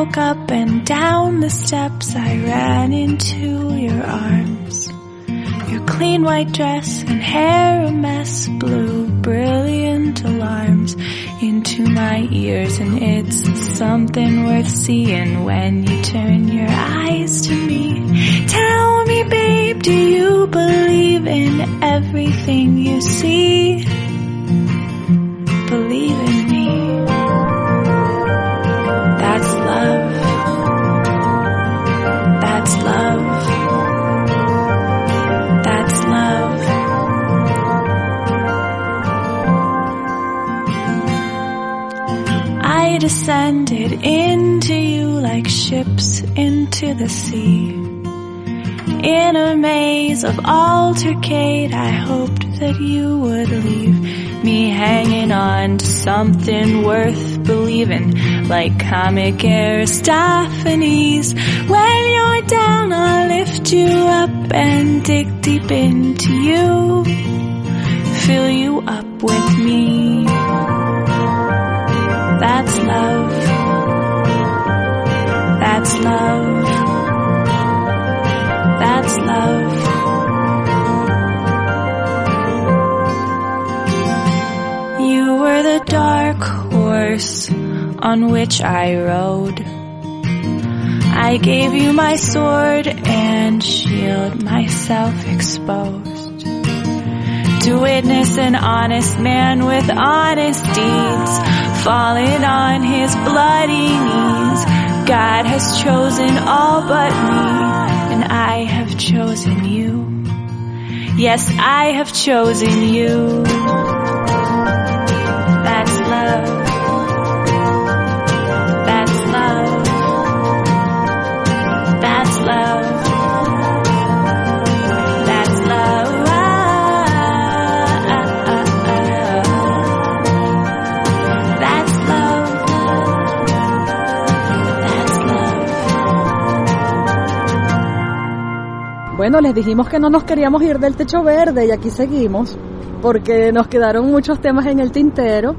woke up and down the steps I ran into your arms. Your clean white dress and hair a mess blew brilliant alarms into my ears and it's something worth seeing when you turn your eyes to me. Tell me babe, do you believe in everything you see? Descended into you like ships into the sea. In a maze of altercate, I hoped that you would leave me hanging on to something worth believing, like comic Aristophanes. When you're down, I'll lift you up and dig deep into you, fill you up with me. That's love. That's love. That's love. You were the dark horse on which I rode. I gave you my sword and shield, myself exposed. To witness an honest man with honest deeds, falling on his bloody knees. God has chosen all but me, and I have chosen you. Yes, I have chosen you. That's love. That's love. That's love. Bueno, les dijimos que no nos queríamos ir del techo verde y aquí seguimos porque nos quedaron muchos temas en el tintero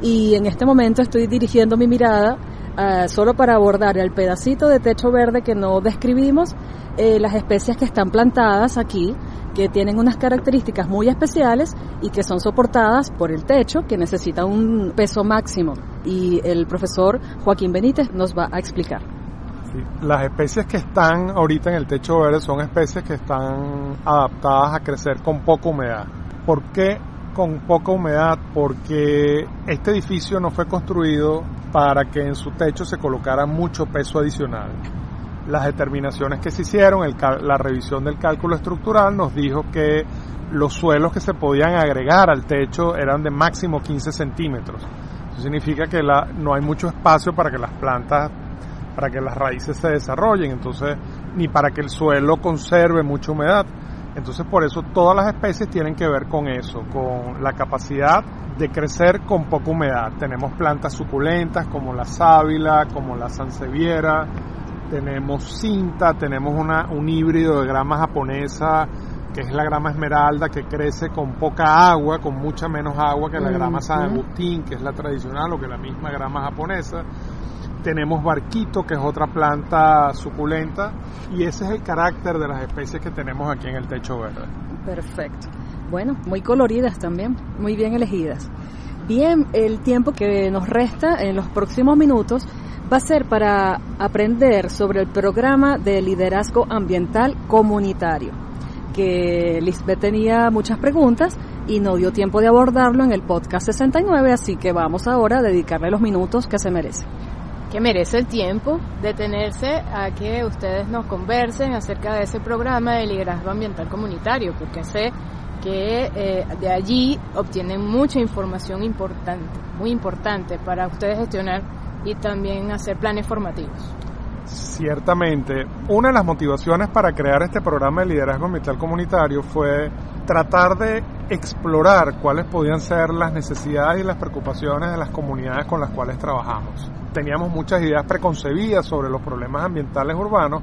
y en este momento estoy dirigiendo mi mirada ah, solo para abordar el pedacito de techo verde que no describimos, eh, las especies que están plantadas aquí, que tienen unas características muy especiales y que son soportadas por el techo, que necesita un peso máximo. Y el profesor Joaquín Benítez nos va a explicar. Las especies que están ahorita en el techo verde son especies que están adaptadas a crecer con poca humedad. ¿Por qué con poca humedad? Porque este edificio no fue construido para que en su techo se colocara mucho peso adicional. Las determinaciones que se hicieron, la revisión del cálculo estructural nos dijo que los suelos que se podían agregar al techo eran de máximo 15 centímetros. Eso significa que no hay mucho espacio para que las plantas para que las raíces se desarrollen, entonces ni para que el suelo conserve mucha humedad. Entonces por eso todas las especies tienen que ver con eso, con la capacidad de crecer con poca humedad. Tenemos plantas suculentas como la sábila, como la sanseviera, tenemos cinta, tenemos una, un híbrido de grama japonesa que es la grama esmeralda que crece con poca agua, con mucha menos agua que la grama San. Agustín, que es la tradicional o que la misma grama japonesa tenemos barquito, que es otra planta suculenta, y ese es el carácter de las especies que tenemos aquí en el techo verde. Perfecto. Bueno, muy coloridas también, muy bien elegidas. Bien, el tiempo que nos resta en los próximos minutos va a ser para aprender sobre el programa de liderazgo ambiental comunitario, que Lisbeth tenía muchas preguntas y no dio tiempo de abordarlo en el podcast 69, así que vamos ahora a dedicarle los minutos que se merece. Que merece el tiempo detenerse a que ustedes nos conversen acerca de ese programa de liderazgo ambiental comunitario, porque sé que eh, de allí obtienen mucha información importante, muy importante para ustedes gestionar y también hacer planes formativos. Ciertamente, una de las motivaciones para crear este programa de liderazgo ambiental comunitario fue tratar de explorar cuáles podían ser las necesidades y las preocupaciones de las comunidades con las cuales trabajamos. Teníamos muchas ideas preconcebidas sobre los problemas ambientales urbanos,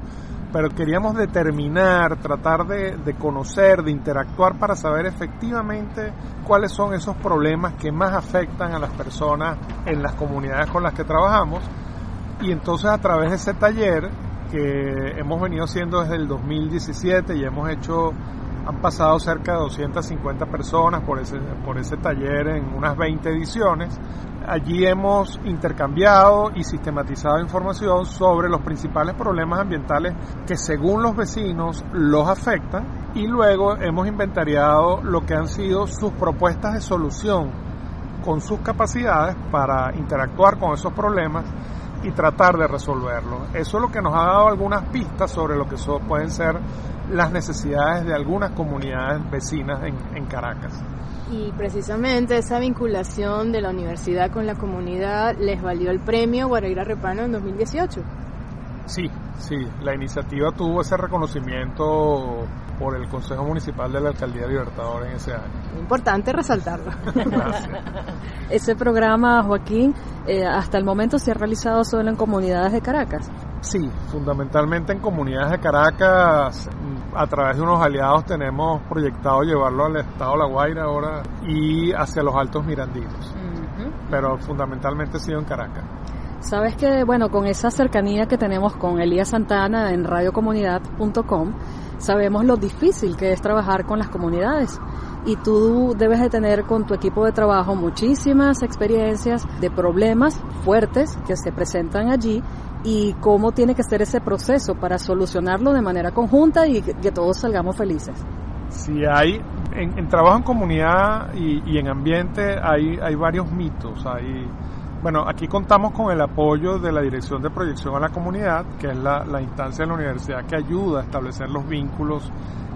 pero queríamos determinar, tratar de, conocer, de interactuar para saber efectivamente cuáles son esos problemas que más afectan a las personas en las comunidades con las que trabajamos Y entonces a través de ese taller que hemos venido haciendo desde el 2017 y hemos hecho, han pasado cerca de 250 personas por ese, por ese taller en unas 20 ediciones. Allí hemos intercambiado y sistematizado información sobre los principales problemas ambientales que según los vecinos los afectan y luego hemos inventariado lo que han sido sus propuestas de solución con sus capacidades para interactuar con esos problemas y tratar de resolverlo. Eso es lo que nos ha dado algunas pistas sobre lo que pueden ser las necesidades de algunas comunidades vecinas en, Caracas. Y precisamente esa vinculación de la universidad con la comunidad les valió el premio Guaraira Repano en 2018. Sí, sí, la iniciativa tuvo ese reconocimiento por el Consejo Municipal de la Alcaldía Libertador en ese año. Importante resaltarlo. Gracias. Ese programa, Joaquín, eh, hasta el momento se ha realizado solo en comunidades de Caracas. Sí, fundamentalmente en comunidades de Caracas. A través de unos aliados tenemos proyectado llevarlo al estado de La Guaira ahora y hacia los Altos Mirandinos. Pero fundamentalmente ha sido en Caracas. Sabes que, bueno, con esa cercanía que tenemos con Elías Santana en radiocomunidad.com, sabemos lo difícil que es trabajar con las comunidades. Y tú debes de tener con tu equipo de trabajo muchísimas experiencias de problemas fuertes que se presentan allí y cómo tiene que ser ese proceso para solucionarlo de manera conjunta y que, todos salgamos felices. Si hay, en, trabajo en comunidad y, y, en ambiente hay, hay varios mitos, hay bueno, aquí contamos con el apoyo de la Dirección de Proyección a la Comunidad, que es la, instancia de la universidad que ayuda a establecer los vínculos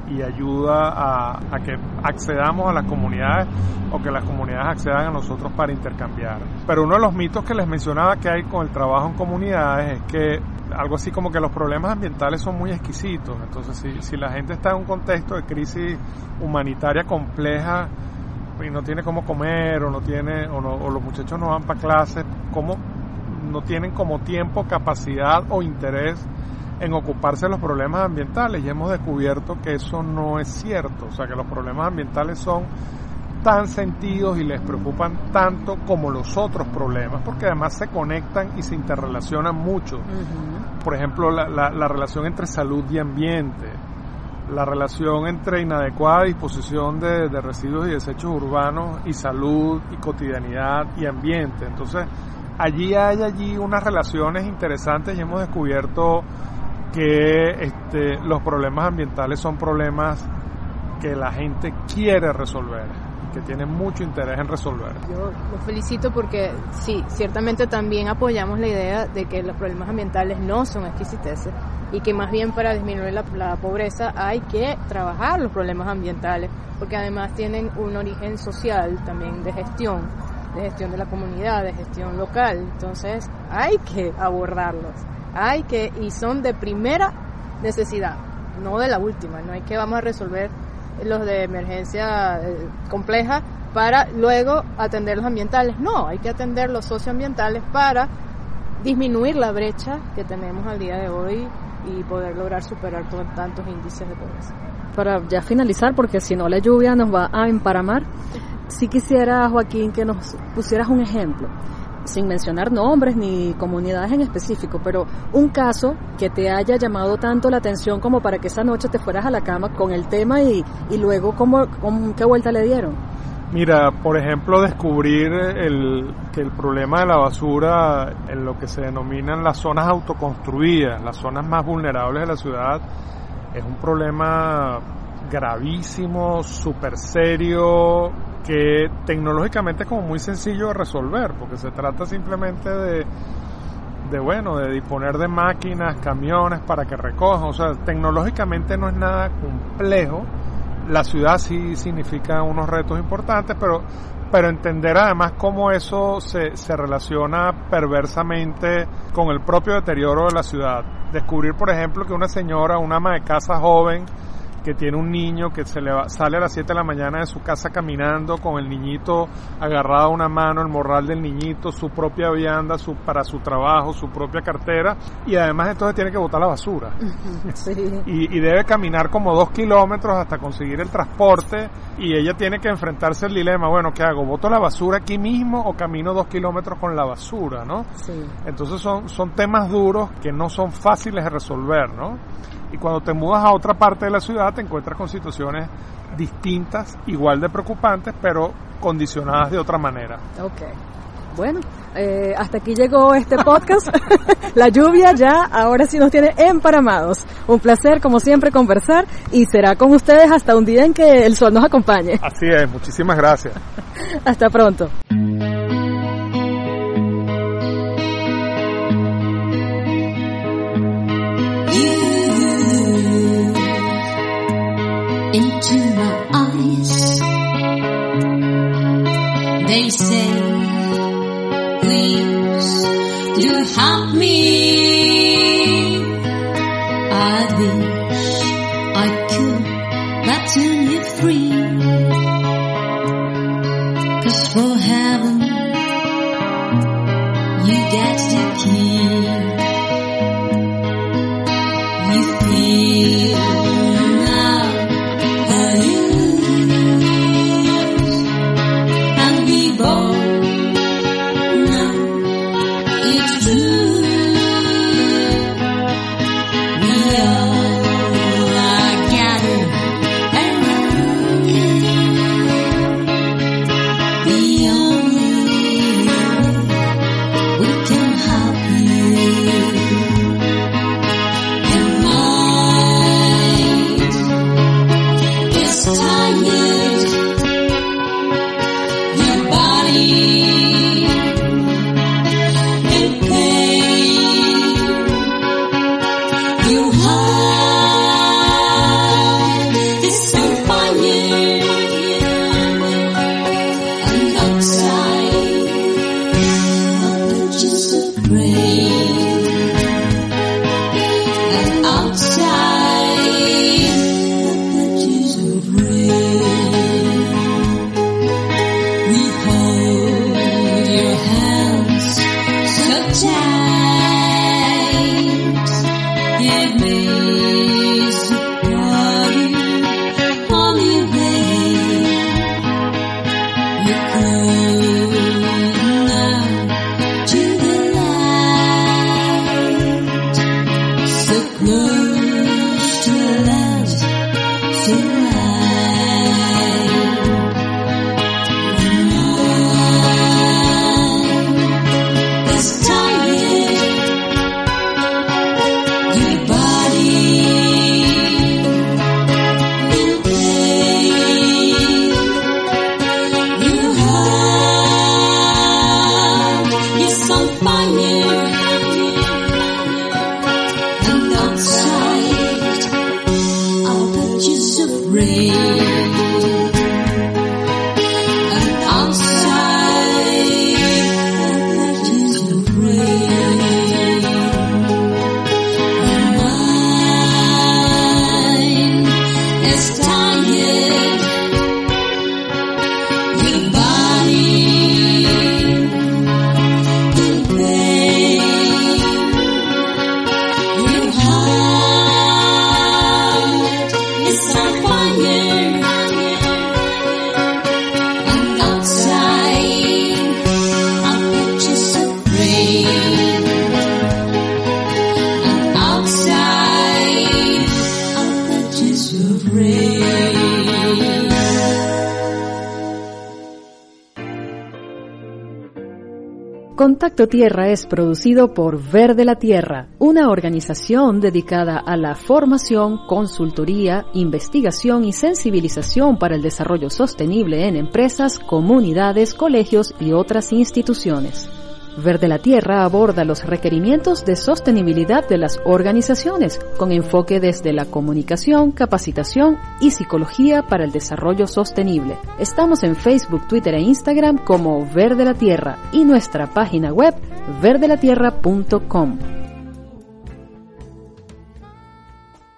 y ayuda a, que accedamos a las comunidades o que las comunidades accedan a nosotros para intercambiar. Pero uno de los mitos que les mencionaba que hay con el trabajo en comunidades es que algo así como que los problemas ambientales son muy exquisitos. Entonces, si, si la gente está en un contexto de crisis humanitaria compleja, y no tiene cómo comer o no tiene o, o los muchachos no van para clases, cómo no tienen como tiempo, capacidad o interés en ocuparse de los problemas ambientales y hemos descubierto que eso no es cierto, o sea que los problemas ambientales son tan sentidos y les preocupan tanto como los otros problemas, porque además se conectan y se interrelacionan mucho. Por ejemplo, la, la relación entre salud y ambiente, la relación entre inadecuada disposición de, residuos y desechos urbanos y salud y cotidianidad y ambiente. Entonces, allí hay allí unas relaciones interesantes y hemos descubierto que este, los problemas ambientales son problemas que la gente quiere resolver, que tiene mucho interés en resolver. Yo los felicito porque sí, ciertamente también apoyamos la idea de que los problemas ambientales no son exquisiteces y que más bien para disminuir la, pobreza hay que trabajar los problemas ambientales, porque además tienen un origen social también de gestión, de gestión de la comunidad, de gestión local, entonces hay que abordarlos, hay que, y son de primera necesidad, no de la última, no hay que vamos a resolver los de emergencia eh, compleja para luego atender los ambientales, no, hay que atender los socioambientales para disminuir la brecha que tenemos al día de hoy y poder lograr superar tantos índices de pobreza. Para ya finalizar, porque si no la lluvia nos va a emparamar, si quisiera, Joaquín, que nos pusieras un ejemplo, sin mencionar nombres ni comunidades en específico, pero un caso que te haya llamado tanto la atención como para que esa noche te fueras a la cama con el tema y, y luego, ¿cómo, ¿qué vuelta le dieron? Mira, por ejemplo, descubrir el, que el problema de la basura en lo que se denominan las zonas autoconstruidas, las zonas más vulnerables de la ciudad, es un problema gravísimo, súper serio, que tecnológicamente es como muy sencillo de resolver, porque se trata simplemente de, de bueno, de disponer de máquinas, camiones para que recojan, o sea, tecnológicamente no es nada complejo, la ciudad sí significa unos retos importantes, pero, pero entender además cómo eso se, se relaciona perversamente con el propio deterioro de la ciudad. Descubrir, por ejemplo, que una señora, una ama de casa joven, que tiene un niño que se le va, sale a las 7 de la mañana de su casa caminando con el niñito agarrado a una mano, el morral del niñito, su propia vianda su, para su trabajo, su propia cartera y además entonces tiene que botar la basura. Sí. Y, y debe caminar como dos kilómetros hasta conseguir el transporte y ella tiene que enfrentarse al dilema, bueno, ¿qué hago? ¿Boto la basura aquí mismo o camino dos kilómetros con la basura, no? Sí. Entonces son, son temas duros que no son fáciles de resolver, ¿no? Y cuando te mudas a otra parte de la ciudad te encuentras con situaciones distintas, igual de preocupantes, pero condicionadas de otra manera. Ok. Bueno, eh, hasta aquí llegó este podcast. la lluvia ya ahora sí nos tiene emparamados. Un placer, como siempre, conversar y será con ustedes hasta un día en que el sol nos acompañe. Así es, muchísimas gracias. hasta pronto. Cause for heaven, you get the key. home. Contacto Tierra es producido por Verde la Tierra, una organización dedicada a la formación, consultoría, investigación y sensibilización para el desarrollo sostenible en empresas, comunidades, colegios y otras instituciones. Verde la Tierra aborda los requerimientos de sostenibilidad de las organizaciones con enfoque desde la comunicación, capacitación y psicología para el desarrollo sostenible. Estamos en Facebook, Twitter e Instagram como Verde la Tierra y nuestra página web verdelatierra.com.